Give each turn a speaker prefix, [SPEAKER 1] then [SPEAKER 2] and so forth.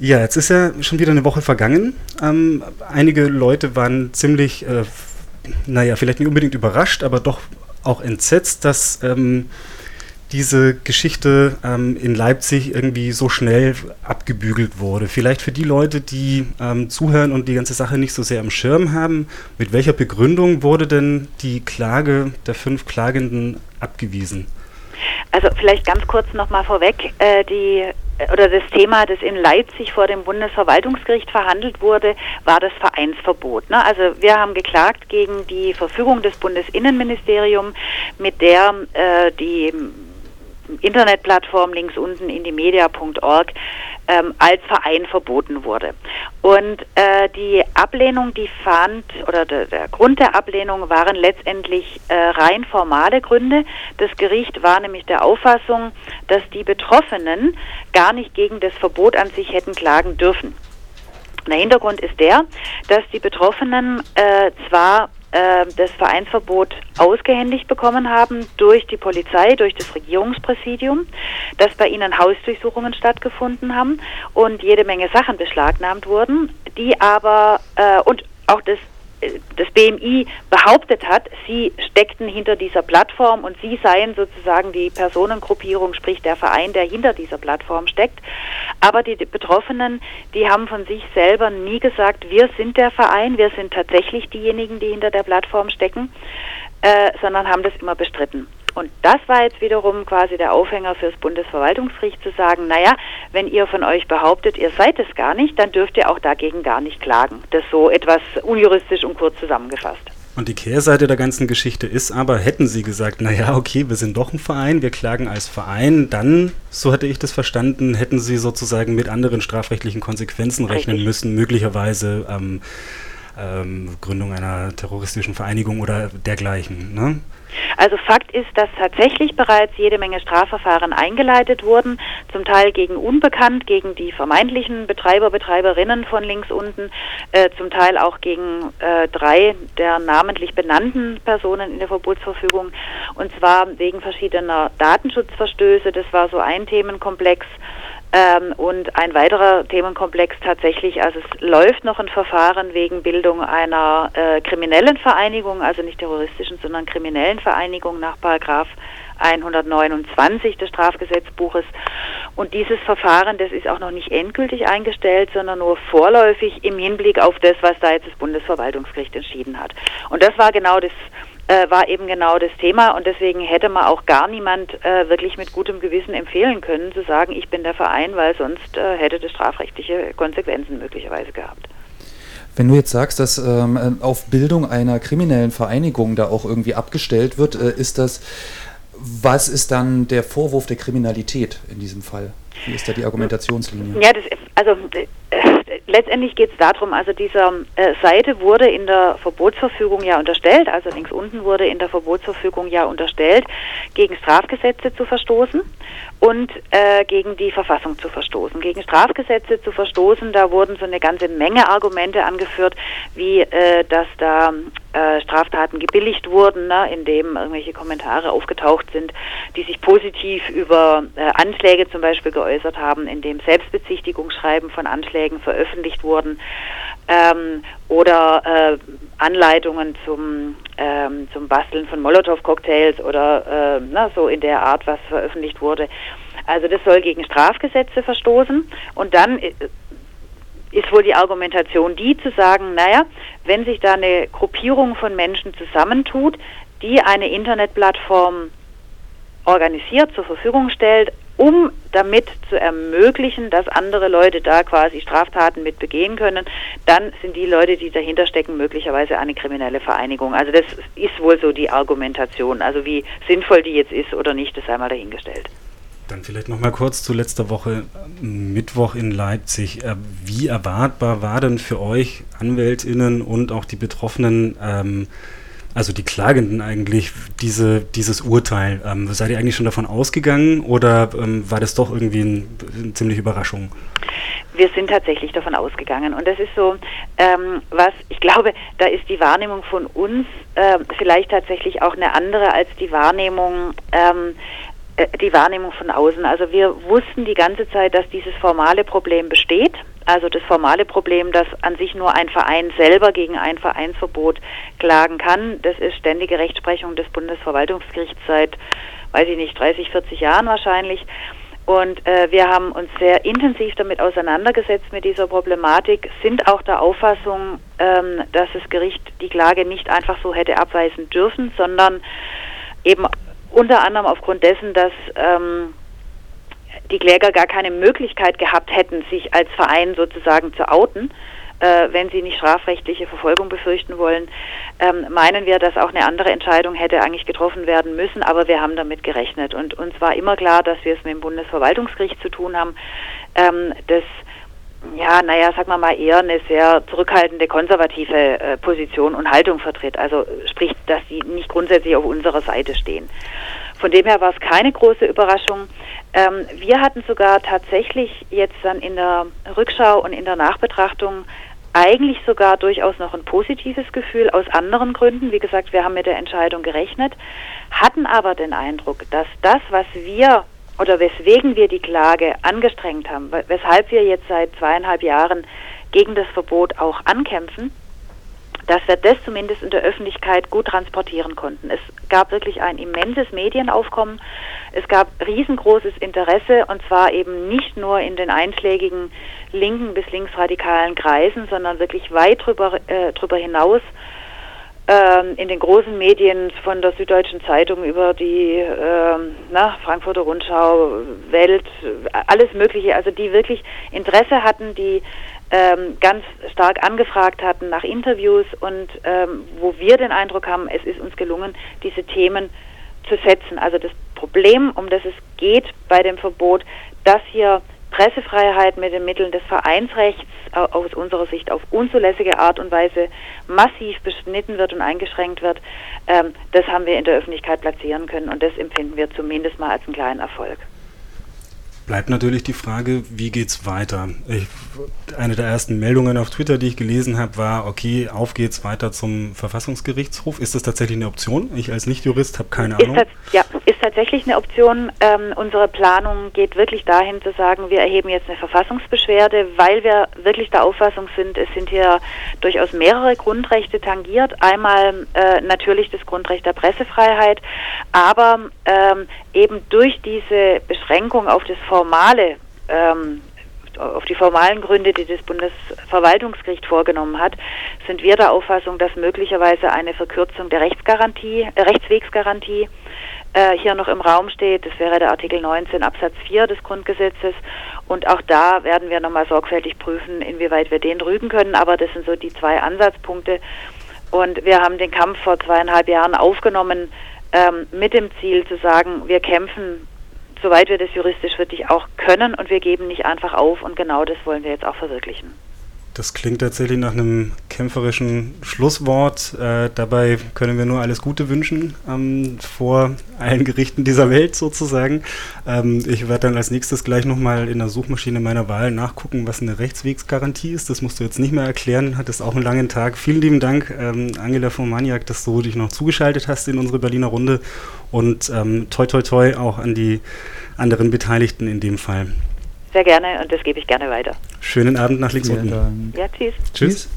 [SPEAKER 1] Ja, jetzt ist ja schon wieder eine Woche vergangen. Ähm, einige Leute waren ziemlich, äh, naja, vielleicht nicht unbedingt überrascht, aber doch auch entsetzt, dass ähm, diese Geschichte ähm, in Leipzig irgendwie so schnell abgebügelt wurde. Vielleicht für die Leute, die ähm, zuhören und die ganze Sache nicht so sehr am Schirm haben, mit welcher Begründung wurde denn die Klage der fünf Klagenden abgewiesen?
[SPEAKER 2] Also vielleicht ganz kurz nochmal vorweg, äh, die oder das Thema, das in Leipzig vor dem Bundesverwaltungsgericht verhandelt wurde, war das Vereinsverbot. Ne? Also wir haben geklagt gegen die Verfügung des Bundesinnenministeriums, mit der äh, die Internetplattform links unten in die media.org ähm, als Verein verboten wurde. Und äh, die Ablehnung, die fand, oder der, der Grund der Ablehnung waren letztendlich äh, rein formale Gründe. Das Gericht war nämlich der Auffassung, dass die Betroffenen gar nicht gegen das Verbot an sich hätten klagen dürfen. Der Hintergrund ist der, dass die Betroffenen äh, zwar äh, das Vereinsverbot ausgehändigt bekommen haben durch die Polizei, durch das Regierungspräsidium, dass bei ihnen Hausdurchsuchungen stattgefunden haben und jede Menge Sachen beschlagnahmt wurden, die aber äh, und auch das das BMI behauptet hat, sie steckten hinter dieser Plattform und sie seien sozusagen die Personengruppierung, sprich der Verein, der hinter dieser Plattform steckt. Aber die Betroffenen, die haben von sich selber nie gesagt, wir sind der Verein, wir sind tatsächlich diejenigen, die hinter der Plattform stecken, äh, sondern haben das immer bestritten. Und das war jetzt wiederum quasi der Aufhänger fürs Bundesverwaltungsgericht zu sagen, naja, wenn ihr von euch behauptet, ihr seid es gar nicht, dann dürft ihr auch dagegen gar nicht klagen. Das so etwas unjuristisch und kurz zusammengefasst.
[SPEAKER 1] Und die Kehrseite der ganzen Geschichte ist aber, hätten sie gesagt, naja, okay, wir sind doch ein Verein, wir klagen als Verein, dann, so hatte ich das verstanden, hätten sie sozusagen mit anderen strafrechtlichen Konsequenzen rechnen Richtig. müssen, möglicherweise ähm, ähm, Gründung einer terroristischen Vereinigung oder dergleichen. Ne?
[SPEAKER 2] Also Fakt ist, dass tatsächlich bereits jede Menge Strafverfahren eingeleitet wurden, zum Teil gegen Unbekannt, gegen die vermeintlichen Betreiber, Betreiberinnen von links unten, äh, zum Teil auch gegen äh, drei der namentlich benannten Personen in der Verbotsverfügung, und zwar wegen verschiedener Datenschutzverstöße. Das war so ein Themenkomplex. Ähm, und ein weiterer Themenkomplex tatsächlich, also es läuft noch ein Verfahren wegen Bildung einer äh, kriminellen Vereinigung, also nicht terroristischen, sondern kriminellen Vereinigung nach Paragraph 129 des Strafgesetzbuches. Und dieses Verfahren, das ist auch noch nicht endgültig eingestellt, sondern nur vorläufig im Hinblick auf das, was da jetzt das Bundesverwaltungsgericht entschieden hat. Und das war genau das äh, war eben genau das Thema und deswegen hätte man auch gar niemand äh, wirklich mit gutem Gewissen empfehlen können, zu sagen, ich bin der Verein, weil sonst äh, hätte das strafrechtliche Konsequenzen möglicherweise gehabt.
[SPEAKER 3] Wenn du jetzt sagst, dass ähm, auf Bildung einer kriminellen Vereinigung da auch irgendwie abgestellt wird, äh, ist das, was ist dann der Vorwurf der Kriminalität in diesem Fall? Wie ist da die Argumentationslinie?
[SPEAKER 2] Ja, das, also äh, letztendlich geht es darum, also dieser äh, Seite wurde in der Verbotsverfügung ja unterstellt, also links unten wurde in der Verbotsverfügung ja unterstellt, gegen Strafgesetze zu verstoßen und äh, gegen die Verfassung zu verstoßen. Gegen Strafgesetze zu verstoßen, da wurden so eine ganze Menge Argumente angeführt, wie äh, dass da äh, Straftaten gebilligt wurden, ne, indem irgendwelche Kommentare aufgetaucht sind, die sich positiv über äh, Anschläge zum Beispiel geäußert haben, indem Selbstbezichtigungsschreiben von Anschlägen veröffentlicht wurden ähm, oder äh, Anleitungen zum, ähm, zum Basteln von Molotow-Cocktails oder äh, na, so in der Art, was veröffentlicht wurde. Also das soll gegen Strafgesetze verstoßen und dann äh, ist wohl die Argumentation die zu sagen, naja, wenn sich da eine Gruppierung von Menschen zusammentut, die eine Internetplattform organisiert, zur Verfügung stellt, um damit zu ermöglichen, dass andere Leute da quasi Straftaten mit begehen können, dann sind die Leute, die dahinter stecken, möglicherweise eine kriminelle Vereinigung. Also das ist wohl so die Argumentation. Also wie sinnvoll die jetzt ist oder nicht, das sei mal dahingestellt.
[SPEAKER 1] Dann vielleicht noch mal kurz zu letzter Woche Mittwoch in Leipzig. Äh, wie erwartbar war denn für euch Anwältinnen und auch die Betroffenen ähm, also die Klagenden eigentlich, diese, dieses Urteil. Ähm, seid ihr eigentlich schon davon ausgegangen oder ähm, war das doch irgendwie ein, eine ziemliche Überraschung?
[SPEAKER 2] Wir sind tatsächlich davon ausgegangen und das ist so, ähm, was ich glaube, da ist die Wahrnehmung von uns äh, vielleicht tatsächlich auch eine andere als die Wahrnehmung ähm, äh, die Wahrnehmung von außen. Also wir wussten die ganze Zeit, dass dieses formale Problem besteht. Also das formale Problem, dass an sich nur ein Verein selber gegen ein Vereinsverbot klagen kann, das ist ständige Rechtsprechung des Bundesverwaltungsgerichts seit, weiß ich nicht, 30, 40 Jahren wahrscheinlich. Und äh, wir haben uns sehr intensiv damit auseinandergesetzt mit dieser Problematik, sind auch der Auffassung, ähm, dass das Gericht die Klage nicht einfach so hätte abweisen dürfen, sondern eben unter anderem aufgrund dessen, dass ähm, die Kläger gar keine Möglichkeit gehabt hätten, sich als Verein sozusagen zu outen, äh, wenn sie nicht strafrechtliche Verfolgung befürchten wollen, ähm, meinen wir, dass auch eine andere Entscheidung hätte eigentlich getroffen werden müssen, aber wir haben damit gerechnet. Und uns war immer klar, dass wir es mit dem Bundesverwaltungsgericht zu tun haben, ähm, das ja, naja, sag mal mal eher eine sehr zurückhaltende, konservative äh, Position und Haltung vertritt. Also sprich, dass sie nicht grundsätzlich auf unserer Seite stehen. Von dem her war es keine große Überraschung. Ähm, wir hatten sogar tatsächlich jetzt dann in der Rückschau und in der Nachbetrachtung eigentlich sogar durchaus noch ein positives Gefühl aus anderen Gründen. Wie gesagt, wir haben mit der Entscheidung gerechnet, hatten aber den Eindruck, dass das, was wir oder weswegen wir die Klage angestrengt haben, weshalb wir jetzt seit zweieinhalb Jahren gegen das Verbot auch ankämpfen, dass wir das zumindest in der Öffentlichkeit gut transportieren konnten. Es gab wirklich ein immenses Medienaufkommen. Es gab riesengroßes Interesse und zwar eben nicht nur in den einschlägigen linken bis linksradikalen Kreisen, sondern wirklich weit drüber, äh, drüber hinaus ähm, in den großen Medien von der Süddeutschen Zeitung über die ähm, na, Frankfurter Rundschau, Welt, alles Mögliche, also die wirklich Interesse hatten, die ähm, ganz stark angefragt hatten nach Interviews und ähm, wo wir den Eindruck haben, es ist uns gelungen, diese Themen zu setzen. Also das Problem, um das es geht bei dem Verbot, dass hier Pressefreiheit mit den Mitteln des Vereinsrechts aus unserer Sicht auf unzulässige Art und Weise massiv beschnitten wird und eingeschränkt wird, ähm, das haben wir in der Öffentlichkeit platzieren können und das empfinden wir zumindest mal als einen kleinen Erfolg.
[SPEAKER 1] Bleibt natürlich die Frage, wie geht's weiter? Ich, eine der ersten Meldungen auf Twitter, die ich gelesen habe, war, okay, auf geht's weiter zum Verfassungsgerichtshof. Ist das tatsächlich eine Option? Ich als Nicht-Jurist habe keine
[SPEAKER 2] ist
[SPEAKER 1] Ahnung.
[SPEAKER 2] ja, ist tatsächlich eine Option. Ähm, unsere Planung geht wirklich dahin zu sagen, wir erheben jetzt eine Verfassungsbeschwerde, weil wir wirklich der Auffassung sind, es sind hier durchaus mehrere Grundrechte tangiert. Einmal äh, natürlich das Grundrecht der Pressefreiheit, aber ähm, eben durch diese Beschränkung auf das formale, ähm, auf die formalen Gründe, die das Bundesverwaltungsgericht vorgenommen hat, sind wir der Auffassung, dass möglicherweise eine Verkürzung der Rechtsgarantie, äh, Rechtswegsgarantie äh, hier noch im Raum steht. Das wäre der Artikel 19 Absatz 4 des Grundgesetzes. Und auch da werden wir nochmal sorgfältig prüfen, inwieweit wir den rügen können. Aber das sind so die zwei Ansatzpunkte. Und wir haben den Kampf vor zweieinhalb Jahren aufgenommen ähm, mit dem Ziel zu sagen, wir kämpfen, soweit wir das juristisch wirklich auch können und wir geben nicht einfach auf. Und genau das wollen wir jetzt auch verwirklichen.
[SPEAKER 1] Das klingt tatsächlich nach einem kämpferischen Schlusswort. Äh, dabei können wir nur alles Gute wünschen ähm, vor allen Gerichten dieser Welt sozusagen. Ähm, ich werde dann als nächstes gleich nochmal in der Suchmaschine meiner Wahl nachgucken, was eine Rechtswegsgarantie ist. Das musst du jetzt nicht mehr erklären. Hattest auch einen langen Tag. Vielen lieben Dank, ähm, Angela von Maniak, dass du dich noch zugeschaltet hast in unsere Berliner Runde. Und ähm, toi toi toi auch an die anderen Beteiligten in dem Fall.
[SPEAKER 2] Sehr gerne und das gebe ich gerne weiter.
[SPEAKER 1] Schönen Abend nach Linksroten.
[SPEAKER 2] Ja, tschüss.
[SPEAKER 1] Tschüss.